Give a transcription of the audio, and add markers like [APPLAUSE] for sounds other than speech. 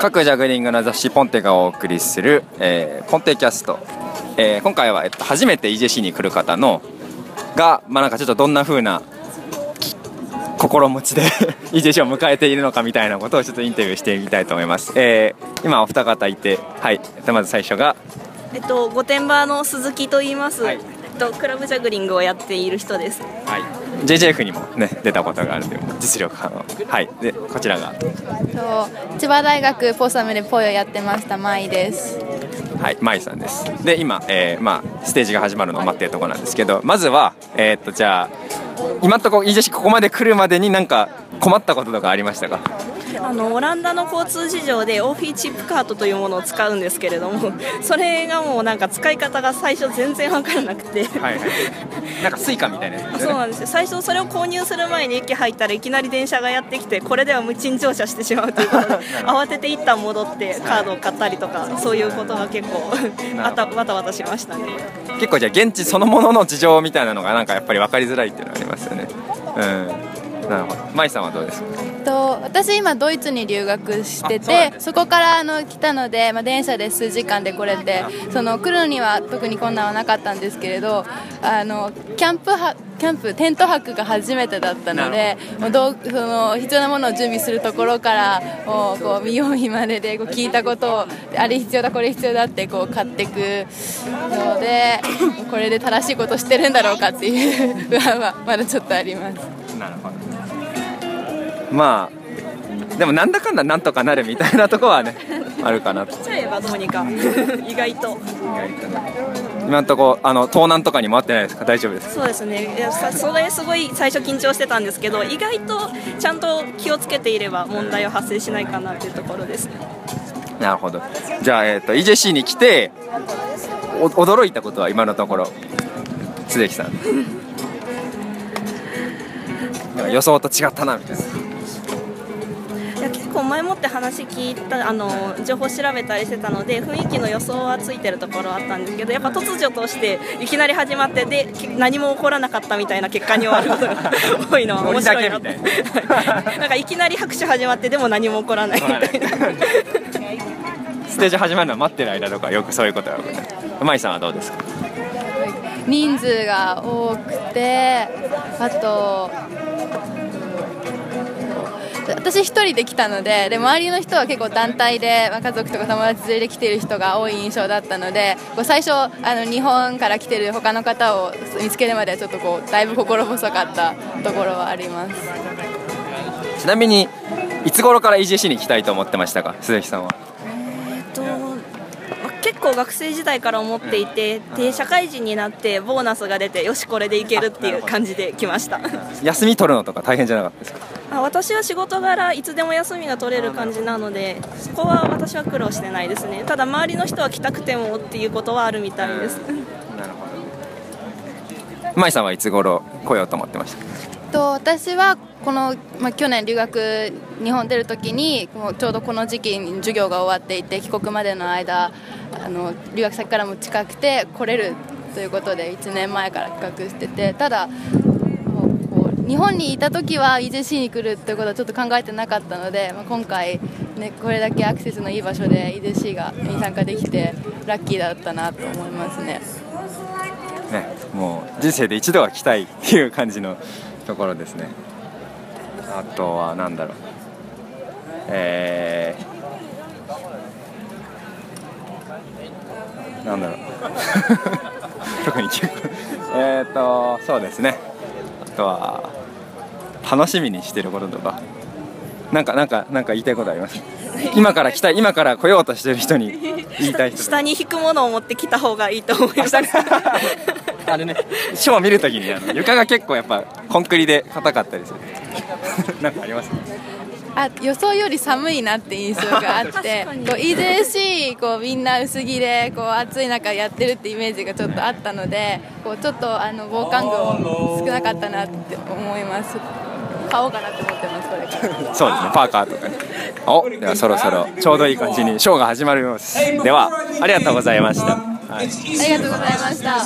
各ジャグリングの雑誌ポンテがお送りする、えー、ポンテキャスト、えー、今回は、えっと、初めて EJC に来る方のが、まあ、なんかちょっとどんな風な心持ちで [LAUGHS] EJC を迎えているのかみたいなことをちょっとインタビューしてみたいと思います、えー、今お二方いてはい。まず最初が？えっと御殿場の鈴木と言います、はい、えっとクラブジャグリングをやっている人です。はい JJF にもね出たことがあるという実力派の。はい。でこちらが。千葉大学ポーサムでポイやってましたマイです。はいマイさんです。で今、えー、まあステージが始まるのを待ってるところなんですけどまずはえー、っとじゃあ今のところ EJC ここまで来るまでになんか困ったこととかありましたか？あのオランダの交通事情で OV-chipkaart というものを使うんですけれども [LAUGHS] それがもうなんか使い方が最初全然分からなくて。はい、はい、なんか Suica みたいなやつ、[LAUGHS] ね、そうなんですよ。最初それを購入する前に駅入ったらいきなり電車がやってきてこれでは無賃乗車してしまうということで [LAUGHS] 慌てて一旦戻ってカードを買ったりとかそういうことが結構あたわたわたしましたね。結構じゃあ現地そのものの事情みたいなのがなんかやっぱり分かりづらいっていうのはありますよね。うん。なるほど。舞さんはどうですか？と私今ドイツに留学しててそこからあの来たので、まあ、電車で数時間で来れてその来るには特に困難はなかったんですけれどあのキャンプはキャンプテント泊が初めてだったのでもうどうその必要なものを準備するところからもうこう見よう見まねでこう聞いたことをあれ必要だこれ必要だってこう買っていくのでこれで正しいことしてるんだろうかっていう不安はまだちょっとあります。なるほどまあでもなんだかんだなんとかなるみたいなとこはねあるかなと。来ちゃえばどうにか。意外と。意外とね。今のとこあの盗難とかにもあってないですか？大丈夫ですそうですね。いやそれすごい最初緊張してたんですけど意外とちゃんと気をつけていれば問題は発生しないかなというところですなるほど。じゃあ、えーと、EJC に来て驚いたことは今のところ。鈴木さん。[LAUGHS] 予想と違ったなみたいな構前もって話聞いたあの情報調べたりしてたので雰囲気の予想はついてるところはあったんですけどやっぱ突如としていきなり始まってで何も起こらなかったみたいな結果に終わることが [LAUGHS] 多いのは面白いなってな。[LAUGHS] んかいきなり拍手始まってでも何も起こらないみたいな。[LAUGHS] ステージ始まるの待ってる間とかよくそういうことが多くて舞さんはどうですか？人数が多くてあと私1人で来たのでで周りの人は結構団体で、まあ、家族とか友達連れて来てる人が多い印象だったのでこう最初あの日本から来てる他の方を見つけるまではちょっとこうだいぶ心細かったところはあります。ちなみにいつ頃から EJC に行きたいと思ってましたか？鈴木さんは。結構学生時代から思っていてで社会人になってボーナスが出てよしこれでいけるっていう感じで来ました。休み取るのとか大変じゃなかったですか？私は仕事柄いつでも休みが取れる感じなのでそこは私は苦労してないですね。ただ周りの人は来たくてもっていうことはあるみたいです。なるほど。舞さんはいつ頃来ようと思ってました？と私はこの、まあ、去年留学日本出るときにちょうどこの時期に授業が終わっていて帰国までの間あの留学先からも近くて来れるということで1年前から企画しててただ日本にいた時は EJC に来るということはちょっと考えてなかったので、まあ、今回、ね、これだけアクセスのいい場所で EJC がに参加できてラッキーだったなと思いますね。ねもう人生で一度は来たいっていう感じのところですね。あとは何だろう。えー、なんだろう。[LAUGHS] 特にえっとそうですね。あとは楽しみにしてることとか。なんかなんかなんか言いたいことあります？[LAUGHS] 今から来たい今から来ようとしてる人に言いたい人下に引くものを持ってきた方がいいと思います [LAUGHS] あれねショーを見るときにあの床が結構やっぱコンクリで硬かったりする。[LAUGHS] なんかあります？あ予想より寒いなって印象があって [LAUGHS] こう EJC こうみんな薄着でこう暑い中やってるってイメージがちょっとあったのでこうちょっとあの防寒具も少なかったなって思います。買おうかなって思ってますこれから。[LAUGHS] そうですねパーカーとかね。おではそろそろちょうどいい感じにショーが始まるようです。ではありがとうございました、はい、ありがとうございました